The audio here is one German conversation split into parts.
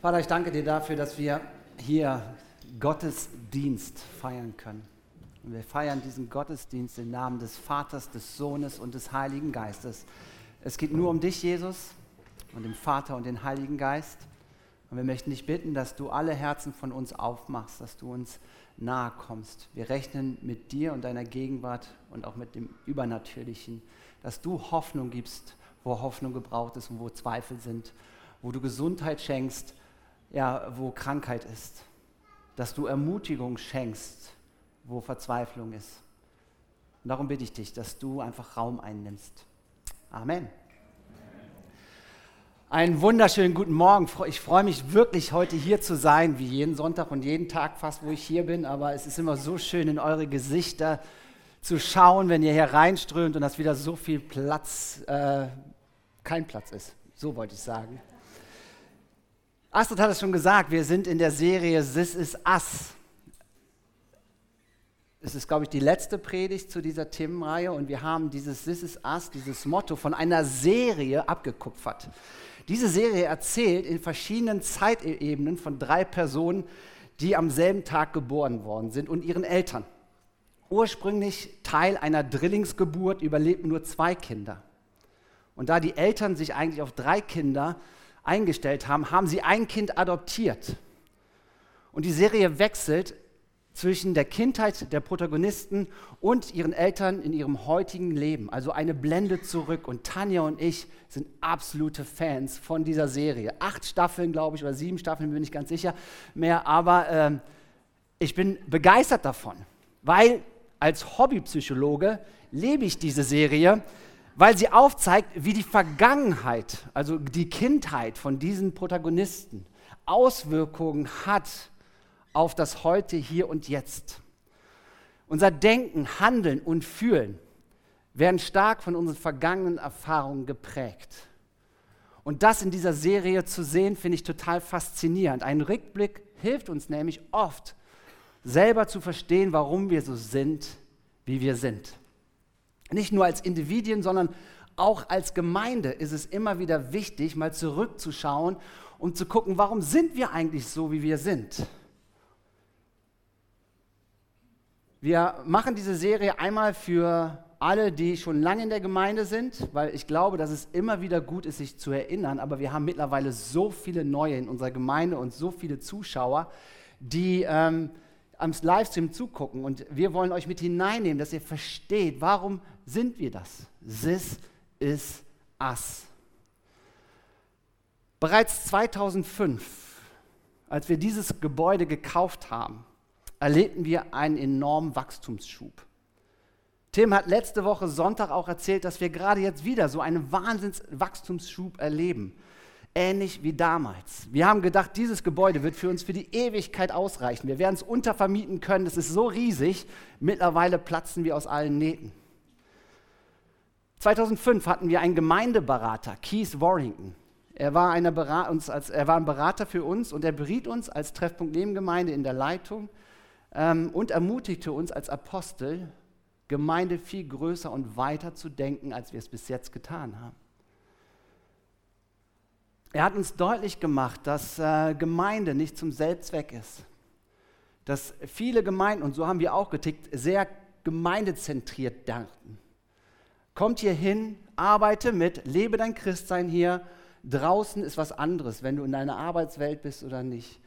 Vater, ich danke dir dafür, dass wir hier Gottesdienst feiern können. Und wir feiern diesen Gottesdienst im Namen des Vaters, des Sohnes und des Heiligen Geistes. Es geht nur um dich, Jesus, und den Vater und den Heiligen Geist. Und wir möchten dich bitten, dass du alle Herzen von uns aufmachst, dass du uns nahe kommst. Wir rechnen mit dir und deiner Gegenwart und auch mit dem Übernatürlichen, dass du Hoffnung gibst, wo Hoffnung gebraucht ist und wo Zweifel sind, wo du Gesundheit schenkst, ja, wo Krankheit ist, dass du Ermutigung schenkst, wo Verzweiflung ist. Und darum bitte ich dich, dass du einfach Raum einnimmst. Amen. Einen wunderschönen guten Morgen. Ich freue mich wirklich, heute hier zu sein, wie jeden Sonntag und jeden Tag fast, wo ich hier bin. Aber es ist immer so schön, in eure Gesichter zu schauen, wenn ihr hier reinströmt und dass wieder so viel Platz, äh, kein Platz ist. So wollte ich sagen. Astrid hat es schon gesagt, wir sind in der Serie This is Us. Es ist, glaube ich, die letzte Predigt zu dieser Themenreihe und wir haben dieses This is Us, dieses Motto von einer Serie abgekupfert. Diese Serie erzählt in verschiedenen Zeitebenen von drei Personen, die am selben Tag geboren worden sind und ihren Eltern. Ursprünglich Teil einer Drillingsgeburt überlebten nur zwei Kinder. Und da die Eltern sich eigentlich auf drei Kinder eingestellt haben, haben sie ein Kind adoptiert. Und die Serie wechselt zwischen der Kindheit der Protagonisten und ihren Eltern in ihrem heutigen Leben. Also eine Blende zurück. Und Tanja und ich sind absolute Fans von dieser Serie. Acht Staffeln, glaube ich, oder sieben Staffeln, bin ich ganz sicher mehr. Aber äh, ich bin begeistert davon, weil als Hobbypsychologe lebe ich diese Serie weil sie aufzeigt, wie die Vergangenheit, also die Kindheit von diesen Protagonisten Auswirkungen hat auf das Heute, Hier und Jetzt. Unser Denken, Handeln und Fühlen werden stark von unseren vergangenen Erfahrungen geprägt. Und das in dieser Serie zu sehen, finde ich total faszinierend. Ein Rückblick hilft uns nämlich oft, selber zu verstehen, warum wir so sind, wie wir sind. Nicht nur als Individuen, sondern auch als Gemeinde ist es immer wieder wichtig, mal zurückzuschauen und zu gucken, warum sind wir eigentlich so, wie wir sind. Wir machen diese Serie einmal für alle, die schon lange in der Gemeinde sind, weil ich glaube, dass es immer wieder gut ist, sich zu erinnern. Aber wir haben mittlerweile so viele Neue in unserer Gemeinde und so viele Zuschauer, die ähm, am Livestream zugucken. Und wir wollen euch mit hineinnehmen, dass ihr versteht, warum sind wir das? This is us. Bereits 2005, als wir dieses Gebäude gekauft haben, erlebten wir einen enormen Wachstumsschub. Tim hat letzte Woche Sonntag auch erzählt, dass wir gerade jetzt wieder so einen Wahnsinnswachstumsschub erleben ähnlich wie damals. Wir haben gedacht, dieses Gebäude wird für uns für die Ewigkeit ausreichen. Wir werden es untervermieten können, das ist so riesig. Mittlerweile platzen wir aus allen Nähten. 2005 hatten wir einen Gemeindeberater, Keith Warrington. Er war, als, er war ein Berater für uns und er beriet uns als Treffpunkt Nebengemeinde in der Leitung ähm, und ermutigte uns als Apostel, Gemeinde viel größer und weiter zu denken, als wir es bis jetzt getan haben. Er hat uns deutlich gemacht, dass äh, Gemeinde nicht zum Selbstzweck ist. Dass viele Gemeinden, und so haben wir auch getickt, sehr gemeindezentriert dachten. Kommt hier hin, arbeite mit, lebe dein Christsein hier. Draußen ist was anderes, wenn du in deiner Arbeitswelt bist oder nicht.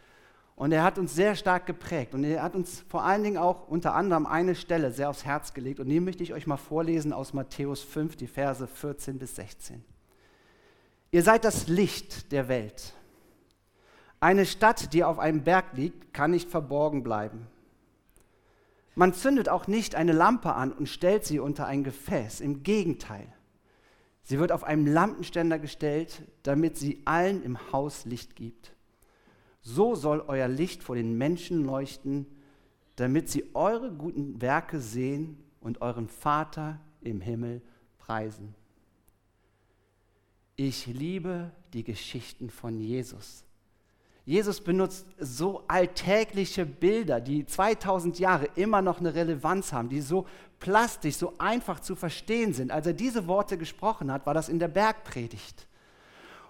Und er hat uns sehr stark geprägt. Und er hat uns vor allen Dingen auch unter anderem eine Stelle sehr aufs Herz gelegt. Und die möchte ich euch mal vorlesen aus Matthäus 5, die Verse 14 bis 16. Ihr seid das Licht der Welt. Eine Stadt, die auf einem Berg liegt, kann nicht verborgen bleiben. Man zündet auch nicht eine Lampe an und stellt sie unter ein Gefäß. Im Gegenteil, sie wird auf einem Lampenständer gestellt, damit sie allen im Haus Licht gibt. So soll euer Licht vor den Menschen leuchten, damit sie eure guten Werke sehen und euren Vater im Himmel preisen. Ich liebe die Geschichten von Jesus. Jesus benutzt so alltägliche Bilder, die 2000 Jahre immer noch eine Relevanz haben, die so plastisch, so einfach zu verstehen sind. Als er diese Worte gesprochen hat, war das in der Bergpredigt.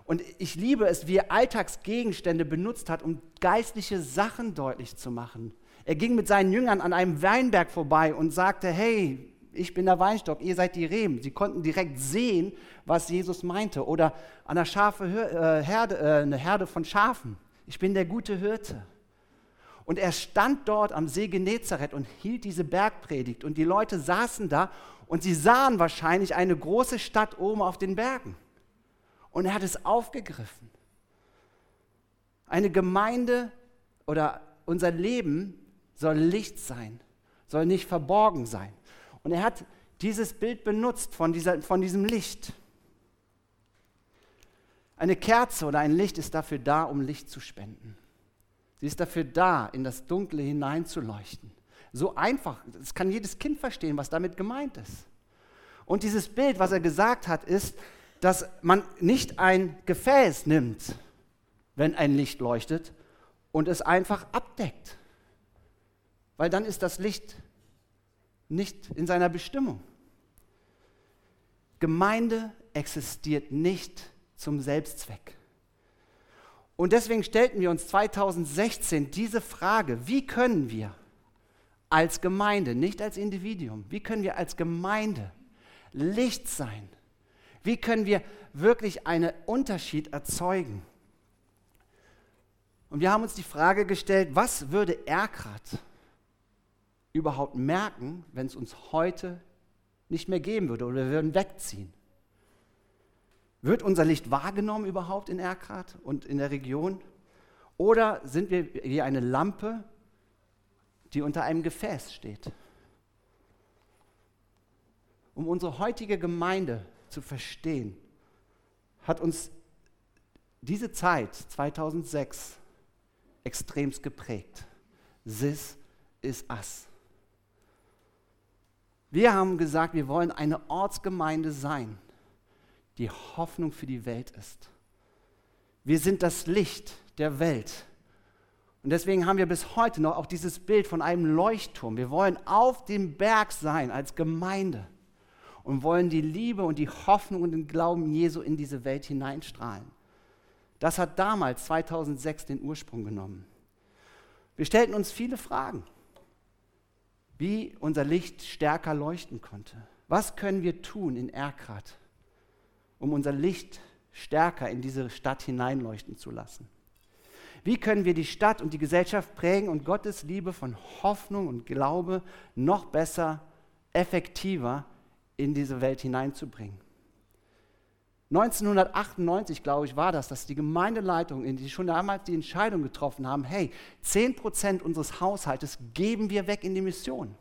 Und ich liebe es, wie er Alltagsgegenstände benutzt hat, um geistliche Sachen deutlich zu machen. Er ging mit seinen Jüngern an einem Weinberg vorbei und sagte, hey, ich bin der Weinstock, ihr seid die Reben. Sie konnten direkt sehen, was Jesus meinte. Oder an der äh, Herde, äh, eine Herde von Schafen. Ich bin der gute Hirte. Und er stand dort am See Genezareth und hielt diese Bergpredigt. Und die Leute saßen da und sie sahen wahrscheinlich eine große Stadt oben auf den Bergen. Und er hat es aufgegriffen. Eine Gemeinde oder unser Leben soll Licht sein, soll nicht verborgen sein. Und er hat dieses Bild benutzt von, dieser, von diesem Licht. Eine Kerze oder ein Licht ist dafür da, um Licht zu spenden. Sie ist dafür da, in das Dunkle hineinzuleuchten. So einfach, das kann jedes Kind verstehen, was damit gemeint ist. Und dieses Bild, was er gesagt hat, ist, dass man nicht ein Gefäß nimmt, wenn ein Licht leuchtet, und es einfach abdeckt. Weil dann ist das Licht nicht in seiner Bestimmung. Gemeinde existiert nicht zum Selbstzweck. Und deswegen stellten wir uns 2016 diese Frage, wie können wir als Gemeinde, nicht als Individuum, wie können wir als Gemeinde Licht sein? Wie können wir wirklich einen Unterschied erzeugen? Und wir haben uns die Frage gestellt, was würde Erkrat überhaupt merken, wenn es uns heute nicht mehr geben würde oder wir würden wegziehen? Wird unser Licht wahrgenommen überhaupt in Erkrath und in der Region? Oder sind wir wie eine Lampe, die unter einem Gefäß steht? Um unsere heutige Gemeinde zu verstehen, hat uns diese Zeit 2006 extremst geprägt. Sis ist Ass. Wir haben gesagt, wir wollen eine Ortsgemeinde sein die Hoffnung für die Welt ist. Wir sind das Licht der Welt. Und deswegen haben wir bis heute noch auch dieses Bild von einem Leuchtturm. Wir wollen auf dem Berg sein als Gemeinde und wollen die Liebe und die Hoffnung und den Glauben Jesu in diese Welt hineinstrahlen. Das hat damals, 2006, den Ursprung genommen. Wir stellten uns viele Fragen, wie unser Licht stärker leuchten konnte. Was können wir tun in Erkrath? um unser Licht stärker in diese Stadt hineinleuchten zu lassen? Wie können wir die Stadt und die Gesellschaft prägen und Gottes Liebe von Hoffnung und Glaube noch besser, effektiver in diese Welt hineinzubringen? 1998, glaube ich, war das, dass die Gemeindeleitung, die schon damals die Entscheidung getroffen haben, hey, 10% unseres Haushaltes geben wir weg in die Mission.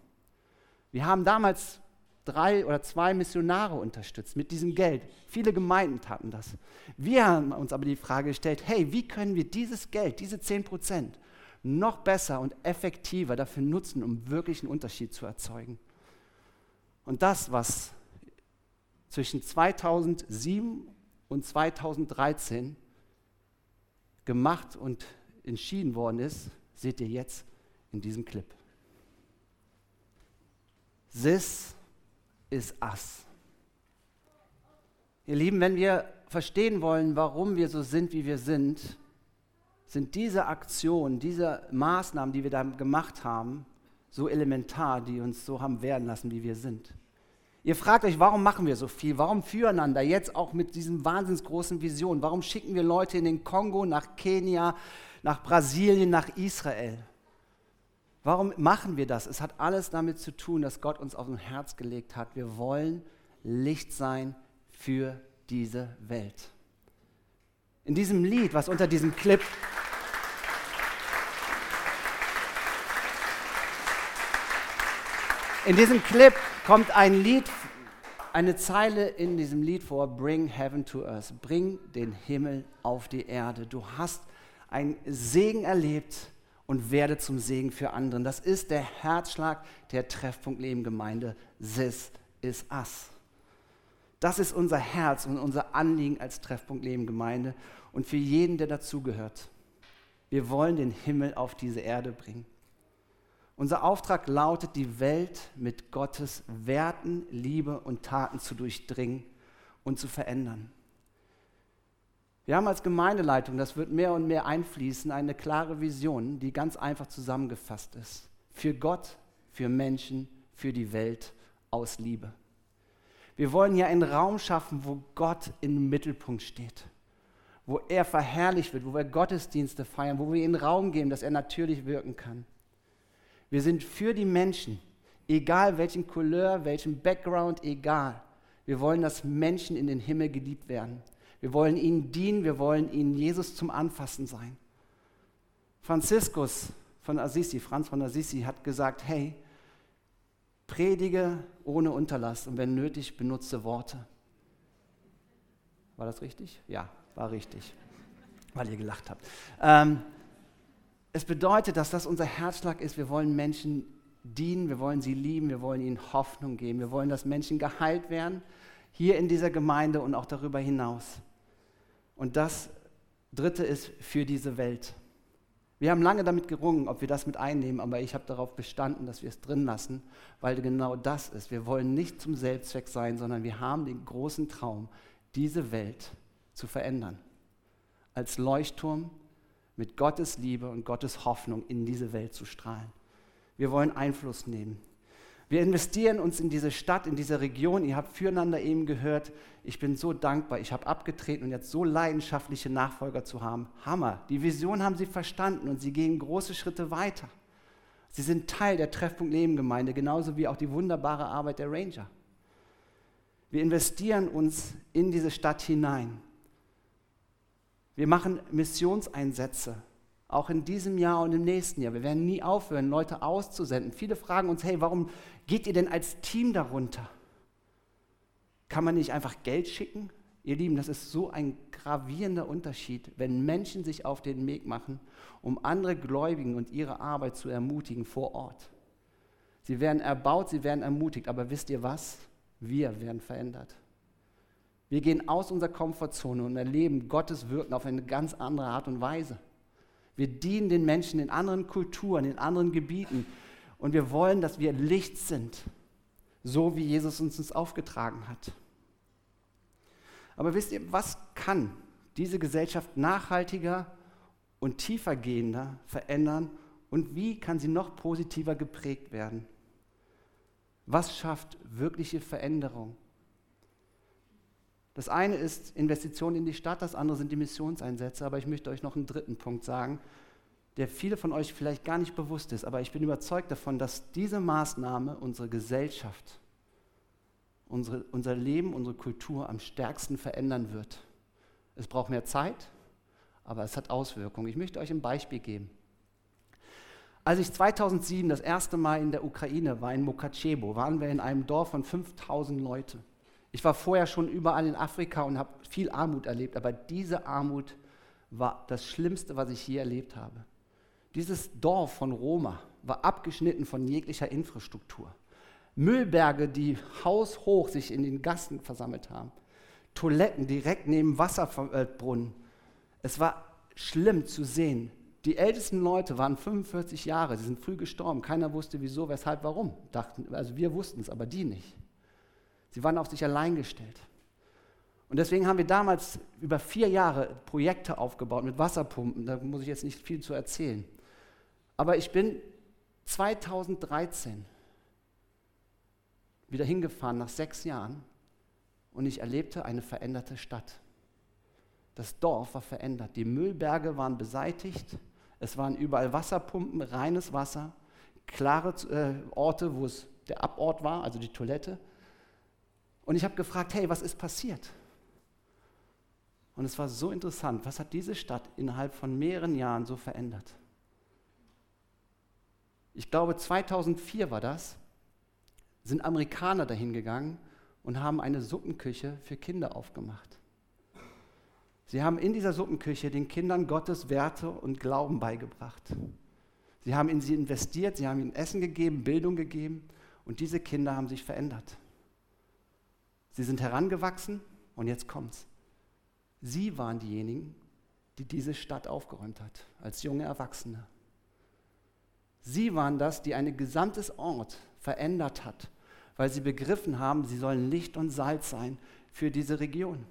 Wir haben damals drei oder zwei Missionare unterstützt mit diesem Geld. Viele Gemeinden taten das. Wir haben uns aber die Frage gestellt, hey, wie können wir dieses Geld, diese 10 Prozent, noch besser und effektiver dafür nutzen, um wirklich einen Unterschied zu erzeugen? Und das, was zwischen 2007 und 2013 gemacht und entschieden worden ist, seht ihr jetzt in diesem Clip. This ist Ass. Ihr Lieben, wenn wir verstehen wollen, warum wir so sind, wie wir sind, sind diese Aktionen, diese Maßnahmen, die wir da gemacht haben, so elementar, die uns so haben werden lassen, wie wir sind. Ihr fragt euch, warum machen wir so viel? Warum füreinander? Jetzt auch mit diesen wahnsinns großen Visionen. Warum schicken wir Leute in den Kongo, nach Kenia, nach Brasilien, nach Israel? Warum machen wir das? Es hat alles damit zu tun, dass Gott uns auf ein Herz gelegt hat. Wir wollen Licht sein für diese Welt. In diesem Lied, was unter diesem Clip In diesem Clip kommt ein Lied, eine Zeile in diesem Lied vor, Bring Heaven to Earth, bring den Himmel auf die Erde. Du hast einen Segen erlebt, und werde zum Segen für anderen. Das ist der Herzschlag der Treffpunkt Leben Gemeinde. This is us. Das ist unser Herz und unser Anliegen als Treffpunkt Leben Gemeinde und für jeden, der dazugehört. Wir wollen den Himmel auf diese Erde bringen. Unser Auftrag lautet, die Welt mit Gottes Werten, Liebe und Taten zu durchdringen und zu verändern. Wir haben als Gemeindeleitung, das wird mehr und mehr einfließen, eine klare Vision, die ganz einfach zusammengefasst ist. Für Gott, für Menschen, für die Welt aus Liebe. Wir wollen hier einen Raum schaffen, wo Gott im Mittelpunkt steht, wo er verherrlicht wird, wo wir Gottesdienste feiern, wo wir ihm Raum geben, dass er natürlich wirken kann. Wir sind für die Menschen, egal welchen Couleur, welchen Background, egal. Wir wollen, dass Menschen in den Himmel geliebt werden. Wir wollen ihnen dienen, wir wollen ihnen Jesus zum Anfassen sein. Franziskus von Assisi, Franz von Assisi, hat gesagt, hey, predige ohne Unterlass und wenn nötig, benutze Worte. War das richtig? Ja, war richtig, weil ihr gelacht habt. Ähm, es bedeutet, dass das unser Herzschlag ist. Wir wollen Menschen dienen, wir wollen sie lieben, wir wollen ihnen Hoffnung geben, wir wollen, dass Menschen geheilt werden, hier in dieser Gemeinde und auch darüber hinaus. Und das Dritte ist für diese Welt. Wir haben lange damit gerungen, ob wir das mit einnehmen, aber ich habe darauf bestanden, dass wir es drin lassen, weil genau das ist. Wir wollen nicht zum Selbstzweck sein, sondern wir haben den großen Traum, diese Welt zu verändern. Als Leuchtturm mit Gottes Liebe und Gottes Hoffnung in diese Welt zu strahlen. Wir wollen Einfluss nehmen. Wir investieren uns in diese Stadt, in diese Region. Ihr habt füreinander eben gehört. Ich bin so dankbar. Ich habe abgetreten und jetzt so leidenschaftliche Nachfolger zu haben. Hammer. Die Vision haben sie verstanden und sie gehen große Schritte weiter. Sie sind Teil der Treffpunkt Leben Gemeinde, genauso wie auch die wunderbare Arbeit der Ranger. Wir investieren uns in diese Stadt hinein. Wir machen Missionseinsätze auch in diesem Jahr und im nächsten Jahr. Wir werden nie aufhören, Leute auszusenden. Viele fragen uns, hey, warum geht ihr denn als Team darunter? Kann man nicht einfach Geld schicken? Ihr Lieben, das ist so ein gravierender Unterschied, wenn Menschen sich auf den Weg machen, um andere Gläubigen und ihre Arbeit zu ermutigen vor Ort. Sie werden erbaut, sie werden ermutigt, aber wisst ihr was? Wir werden verändert. Wir gehen aus unserer Komfortzone und erleben Gottes Wirken auf eine ganz andere Art und Weise. Wir dienen den Menschen in anderen Kulturen, in anderen Gebieten. Und wir wollen, dass wir Licht sind, so wie Jesus uns das aufgetragen hat. Aber wisst ihr, was kann diese Gesellschaft nachhaltiger und tiefergehender verändern und wie kann sie noch positiver geprägt werden? Was schafft wirkliche Veränderung? Das eine ist Investitionen in die Stadt, das andere sind die Missionseinsätze, aber ich möchte euch noch einen dritten Punkt sagen, der viele von euch vielleicht gar nicht bewusst ist, aber ich bin überzeugt davon, dass diese Maßnahme unsere Gesellschaft, unsere, unser Leben, unsere Kultur am stärksten verändern wird. Es braucht mehr Zeit, aber es hat Auswirkungen. Ich möchte euch ein Beispiel geben. Als ich 2007 das erste Mal in der Ukraine war, in Mukachevo, waren wir in einem Dorf von 5000 Leuten. Ich war vorher schon überall in Afrika und habe viel Armut erlebt, aber diese Armut war das Schlimmste, was ich je erlebt habe. Dieses Dorf von Roma war abgeschnitten von jeglicher Infrastruktur. Müllberge, die haushoch sich in den Gassen versammelt haben. Toiletten direkt neben Wasserbrunnen. Es war schlimm zu sehen. Die ältesten Leute waren 45 Jahre, sie sind früh gestorben. Keiner wusste wieso, weshalb, warum. Dachten, also wir wussten es, aber die nicht. Sie waren auf sich allein gestellt. Und deswegen haben wir damals über vier Jahre Projekte aufgebaut mit Wasserpumpen. Da muss ich jetzt nicht viel zu erzählen. Aber ich bin 2013 wieder hingefahren nach sechs Jahren und ich erlebte eine veränderte Stadt. Das Dorf war verändert. Die Müllberge waren beseitigt. Es waren überall Wasserpumpen, reines Wasser, klare äh, Orte, wo es der Abort war, also die Toilette. Und ich habe gefragt, hey, was ist passiert? Und es war so interessant, was hat diese Stadt innerhalb von mehreren Jahren so verändert? Ich glaube, 2004 war das, sind Amerikaner dahin gegangen und haben eine Suppenküche für Kinder aufgemacht. Sie haben in dieser Suppenküche den Kindern Gottes Werte und Glauben beigebracht. Sie haben in sie investiert, sie haben ihnen Essen gegeben, Bildung gegeben und diese Kinder haben sich verändert. Sie sind herangewachsen und jetzt kommt's. Sie waren diejenigen, die diese Stadt aufgeräumt hat, als junge Erwachsene. Sie waren das, die ein gesamtes Ort verändert hat, weil sie begriffen haben, sie sollen Licht und Salz sein für diese Region.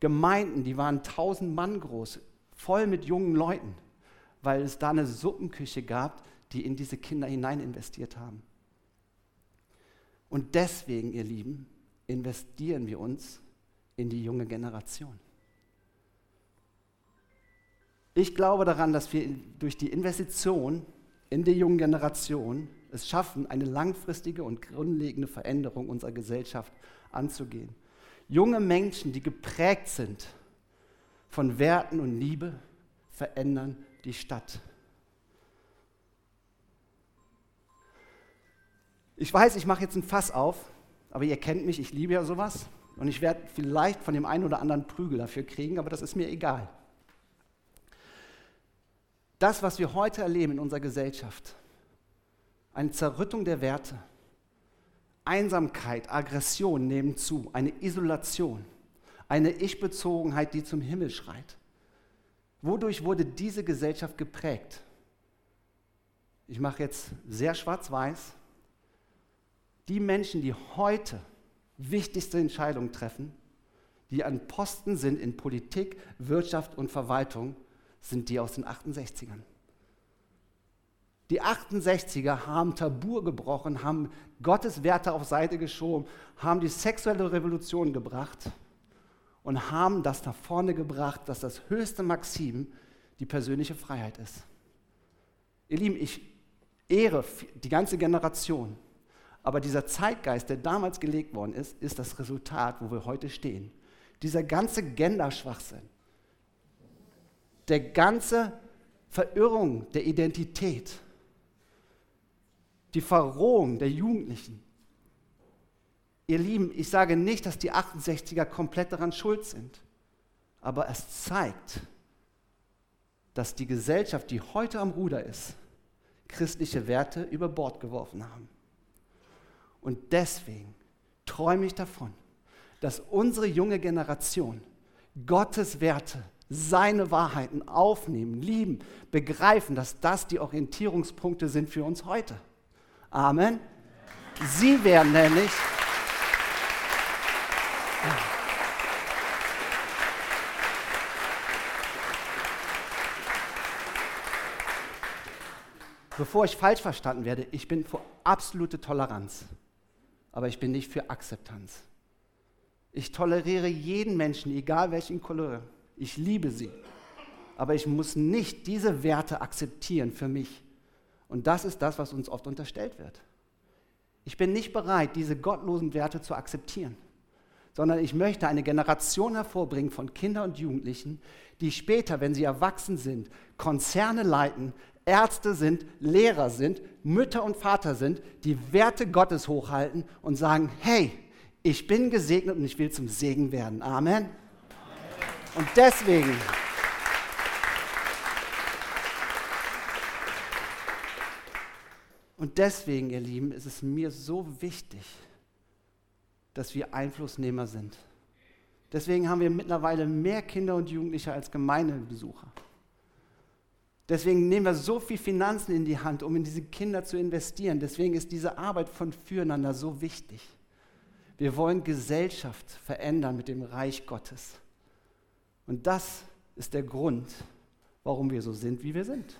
Gemeinden, die waren tausend Mann groß, voll mit jungen Leuten, weil es da eine Suppenküche gab, die in diese Kinder hinein investiert haben. Und deswegen, ihr Lieben, investieren wir uns in die junge Generation. Ich glaube daran, dass wir durch die Investition in die junge Generation es schaffen, eine langfristige und grundlegende Veränderung unserer Gesellschaft anzugehen. Junge Menschen, die geprägt sind von Werten und Liebe, verändern die Stadt. Ich weiß, ich mache jetzt ein Fass auf, aber ihr kennt mich, ich liebe ja sowas. Und ich werde vielleicht von dem einen oder anderen Prügel dafür kriegen, aber das ist mir egal. Das, was wir heute erleben in unserer Gesellschaft, eine Zerrüttung der Werte, Einsamkeit, Aggression nehmen zu, eine Isolation, eine Ich-Bezogenheit, die zum Himmel schreit. Wodurch wurde diese Gesellschaft geprägt? Ich mache jetzt sehr schwarz-weiß. Die Menschen, die heute wichtigste Entscheidungen treffen, die an Posten sind in Politik, Wirtschaft und Verwaltung, sind die aus den 68ern. Die 68er haben Tabu gebrochen, haben Gottes Werte auf Seite geschoben, haben die sexuelle Revolution gebracht und haben das nach vorne gebracht, dass das höchste Maxim die persönliche Freiheit ist. Ihr Lieben, ich ehre die ganze Generation, aber dieser Zeitgeist, der damals gelegt worden ist, ist das Resultat, wo wir heute stehen. Dieser ganze Genderschwachsinn, der ganze Verirrung der Identität, die Verrohung der Jugendlichen. Ihr Lieben, ich sage nicht, dass die 68er komplett daran schuld sind, aber es zeigt, dass die Gesellschaft, die heute am Ruder ist, christliche Werte über Bord geworfen haben. Und deswegen träume ich davon, dass unsere junge Generation Gottes Werte, seine Wahrheiten aufnehmen, lieben, begreifen, dass das die Orientierungspunkte sind für uns heute. Amen. Sie werden nämlich Bevor ich falsch verstanden werde, ich bin für absolute Toleranz, aber ich bin nicht für Akzeptanz. Ich toleriere jeden Menschen, egal welchen Couleur. Ich liebe sie. Aber ich muss nicht diese Werte akzeptieren für mich. Und das ist das, was uns oft unterstellt wird. Ich bin nicht bereit, diese gottlosen Werte zu akzeptieren, sondern ich möchte eine Generation hervorbringen von Kindern und Jugendlichen, die später, wenn sie erwachsen sind, Konzerne leiten, Ärzte sind, Lehrer sind, Mütter und Vater sind, die Werte Gottes hochhalten und sagen, hey, ich bin gesegnet und ich will zum Segen werden. Amen. Und deswegen Und deswegen, ihr Lieben, ist es mir so wichtig, dass wir Einflussnehmer sind. Deswegen haben wir mittlerweile mehr Kinder und Jugendliche als Gemeindebesucher. Deswegen nehmen wir so viel Finanzen in die Hand, um in diese Kinder zu investieren. Deswegen ist diese Arbeit von Füreinander so wichtig. Wir wollen Gesellschaft verändern mit dem Reich Gottes. Und das ist der Grund, warum wir so sind, wie wir sind.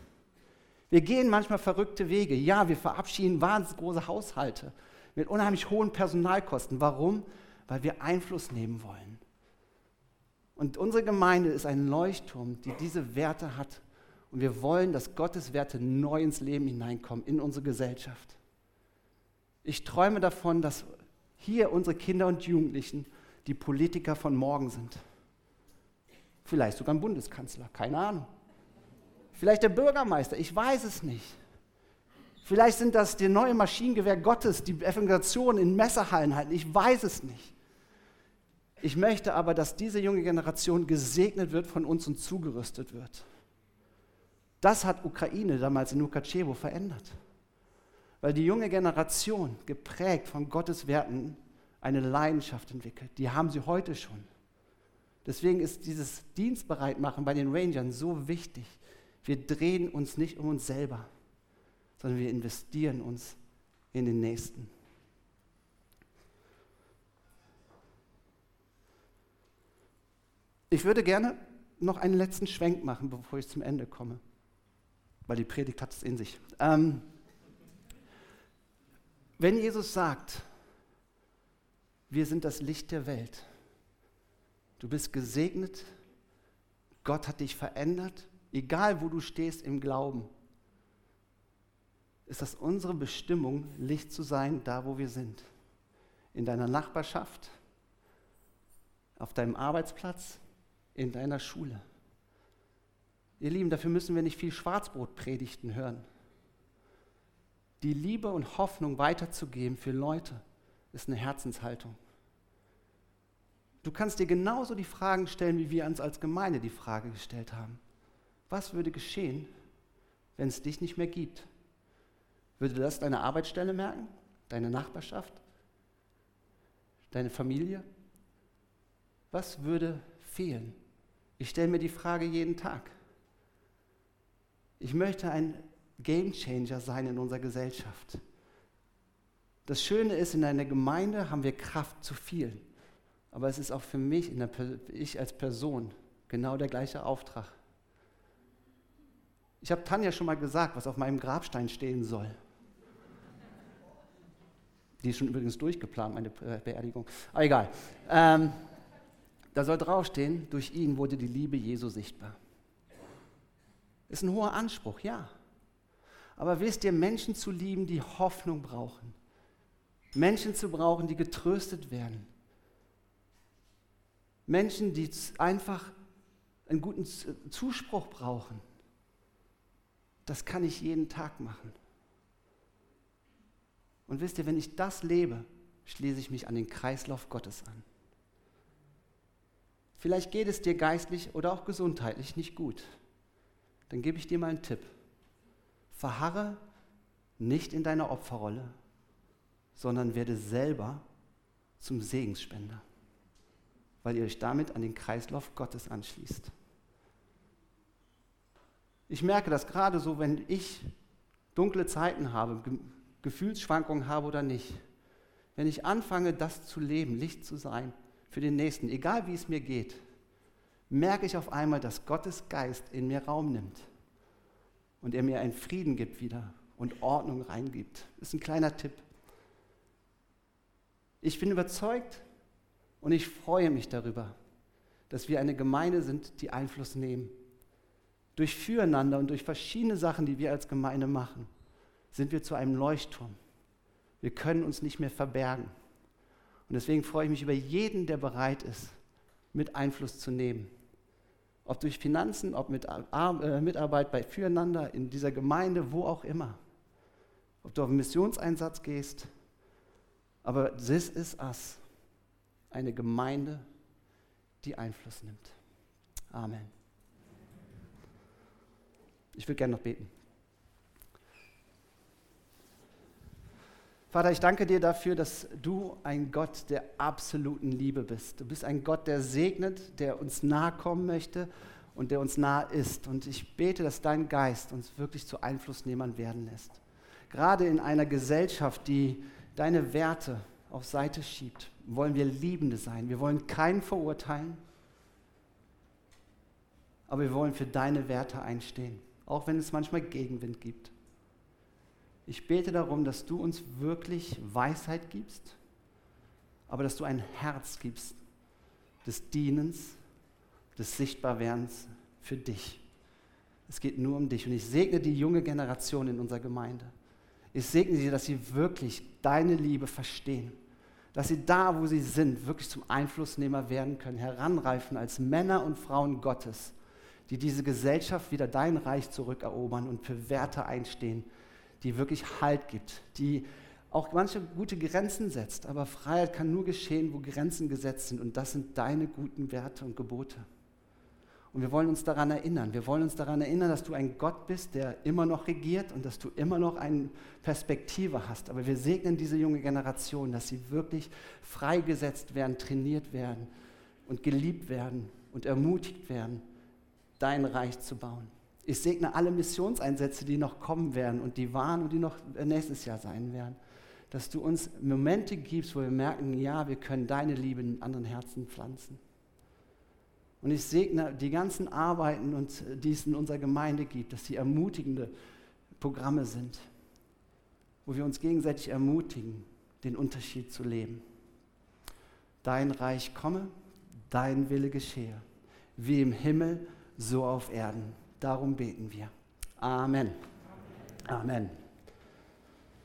Wir gehen manchmal verrückte Wege. Ja, wir verabschieden wahnsinnig große Haushalte mit unheimlich hohen Personalkosten. Warum? Weil wir Einfluss nehmen wollen. Und unsere Gemeinde ist ein Leuchtturm, die diese Werte hat. Und wir wollen, dass Gottes Werte neu ins Leben hineinkommen, in unsere Gesellschaft. Ich träume davon, dass hier unsere Kinder und Jugendlichen die Politiker von morgen sind. Vielleicht sogar ein Bundeskanzler, keine Ahnung. Vielleicht der Bürgermeister, ich weiß es nicht. Vielleicht sind das die neue Maschinengewehr Gottes, die Evangelisation in Messerhallen halten, ich weiß es nicht. Ich möchte aber, dass diese junge Generation gesegnet wird von uns und zugerüstet wird. Das hat Ukraine damals in Lukaschewo verändert. Weil die junge Generation, geprägt von Gottes Werten, eine Leidenschaft entwickelt. Die haben sie heute schon. Deswegen ist dieses Dienstbereitmachen bei den Rangern so wichtig. Wir drehen uns nicht um uns selber, sondern wir investieren uns in den Nächsten. Ich würde gerne noch einen letzten Schwenk machen, bevor ich zum Ende komme, weil die Predigt hat es in sich. Ähm, wenn Jesus sagt, wir sind das Licht der Welt, du bist gesegnet, Gott hat dich verändert, egal wo du stehst im Glauben, ist das unsere Bestimmung, Licht zu sein, da wo wir sind. In deiner Nachbarschaft, auf deinem Arbeitsplatz, in deiner Schule. Ihr Lieben, dafür müssen wir nicht viel Schwarzbrotpredigten hören. Die Liebe und Hoffnung weiterzugeben für Leute ist eine Herzenshaltung. Du kannst dir genauso die Fragen stellen, wie wir uns als Gemeinde die Frage gestellt haben. Was würde geschehen, wenn es dich nicht mehr gibt? Würde das deine Arbeitsstelle merken? Deine Nachbarschaft? Deine Familie? Was würde fehlen? Ich stelle mir die Frage jeden Tag. Ich möchte ein Gamechanger sein in unserer Gesellschaft. Das Schöne ist, in einer Gemeinde haben wir Kraft zu viel. Aber es ist auch für mich, ich als Person, genau der gleiche Auftrag. Ich habe Tanja schon mal gesagt, was auf meinem Grabstein stehen soll. Die ist schon übrigens durchgeplant, meine Beerdigung. Aber egal. Ähm, da soll draufstehen, durch ihn wurde die Liebe Jesu sichtbar. Ist ein hoher Anspruch, ja. Aber wisst ihr, Menschen zu lieben, die Hoffnung brauchen. Menschen zu brauchen, die getröstet werden. Menschen, die einfach einen guten Zuspruch brauchen. Das kann ich jeden Tag machen. Und wisst ihr, wenn ich das lebe, schließe ich mich an den Kreislauf Gottes an. Vielleicht geht es dir geistlich oder auch gesundheitlich nicht gut. Dann gebe ich dir mal einen Tipp. Verharre nicht in deiner Opferrolle, sondern werde selber zum Segensspender weil ihr euch damit an den Kreislauf Gottes anschließt. Ich merke das gerade so, wenn ich dunkle Zeiten habe, Gefühlsschwankungen habe oder nicht. Wenn ich anfange, das zu leben, Licht zu sein für den Nächsten, egal wie es mir geht, merke ich auf einmal, dass Gottes Geist in mir Raum nimmt und er mir einen Frieden gibt wieder und Ordnung reingibt. Das ist ein kleiner Tipp. Ich bin überzeugt, und ich freue mich darüber, dass wir eine Gemeinde sind, die Einfluss nehmen. Durch Füreinander und durch verschiedene Sachen, die wir als Gemeinde machen, sind wir zu einem Leuchtturm. Wir können uns nicht mehr verbergen. Und deswegen freue ich mich über jeden, der bereit ist, mit Einfluss zu nehmen. Ob durch Finanzen, ob mit äh, Mitarbeit bei Füreinander in dieser Gemeinde, wo auch immer. Ob du auf einen Missionseinsatz gehst. Aber this is us eine Gemeinde, die Einfluss nimmt. Amen. Ich würde gerne noch beten. Vater, ich danke dir dafür, dass du ein Gott der absoluten Liebe bist. Du bist ein Gott, der segnet, der uns nahe kommen möchte und der uns nahe ist. Und ich bete, dass dein Geist uns wirklich zu Einflussnehmern werden lässt. Gerade in einer Gesellschaft, die deine Werte auf Seite schiebt, wollen wir Liebende sein. Wir wollen keinen verurteilen, aber wir wollen für deine Werte einstehen, auch wenn es manchmal Gegenwind gibt. Ich bete darum, dass du uns wirklich Weisheit gibst, aber dass du ein Herz gibst des Dienens, des Sichtbarwerdens für dich. Es geht nur um dich. Und ich segne die junge Generation in unserer Gemeinde. Ich segne sie, dass sie wirklich deine Liebe verstehen dass sie da, wo sie sind, wirklich zum Einflussnehmer werden können, heranreifen als Männer und Frauen Gottes, die diese Gesellschaft wieder dein Reich zurückerobern und für Werte einstehen, die wirklich Halt gibt, die auch manche gute Grenzen setzt. Aber Freiheit kann nur geschehen, wo Grenzen gesetzt sind. Und das sind deine guten Werte und Gebote. Und wir wollen uns daran erinnern. Wir wollen uns daran erinnern, dass du ein Gott bist, der immer noch regiert und dass du immer noch eine Perspektive hast. Aber wir segnen diese junge Generation, dass sie wirklich freigesetzt werden, trainiert werden und geliebt werden und ermutigt werden, dein Reich zu bauen. Ich segne alle Missionseinsätze, die noch kommen werden und die waren und die noch nächstes Jahr sein werden. Dass du uns Momente gibst, wo wir merken, ja, wir können deine Liebe in anderen Herzen pflanzen. Und ich segne die ganzen Arbeiten, und, die es in unserer Gemeinde gibt, dass sie ermutigende Programme sind, wo wir uns gegenseitig ermutigen, den Unterschied zu leben. Dein Reich komme, dein Wille geschehe, wie im Himmel, so auf Erden. Darum beten wir. Amen. Amen.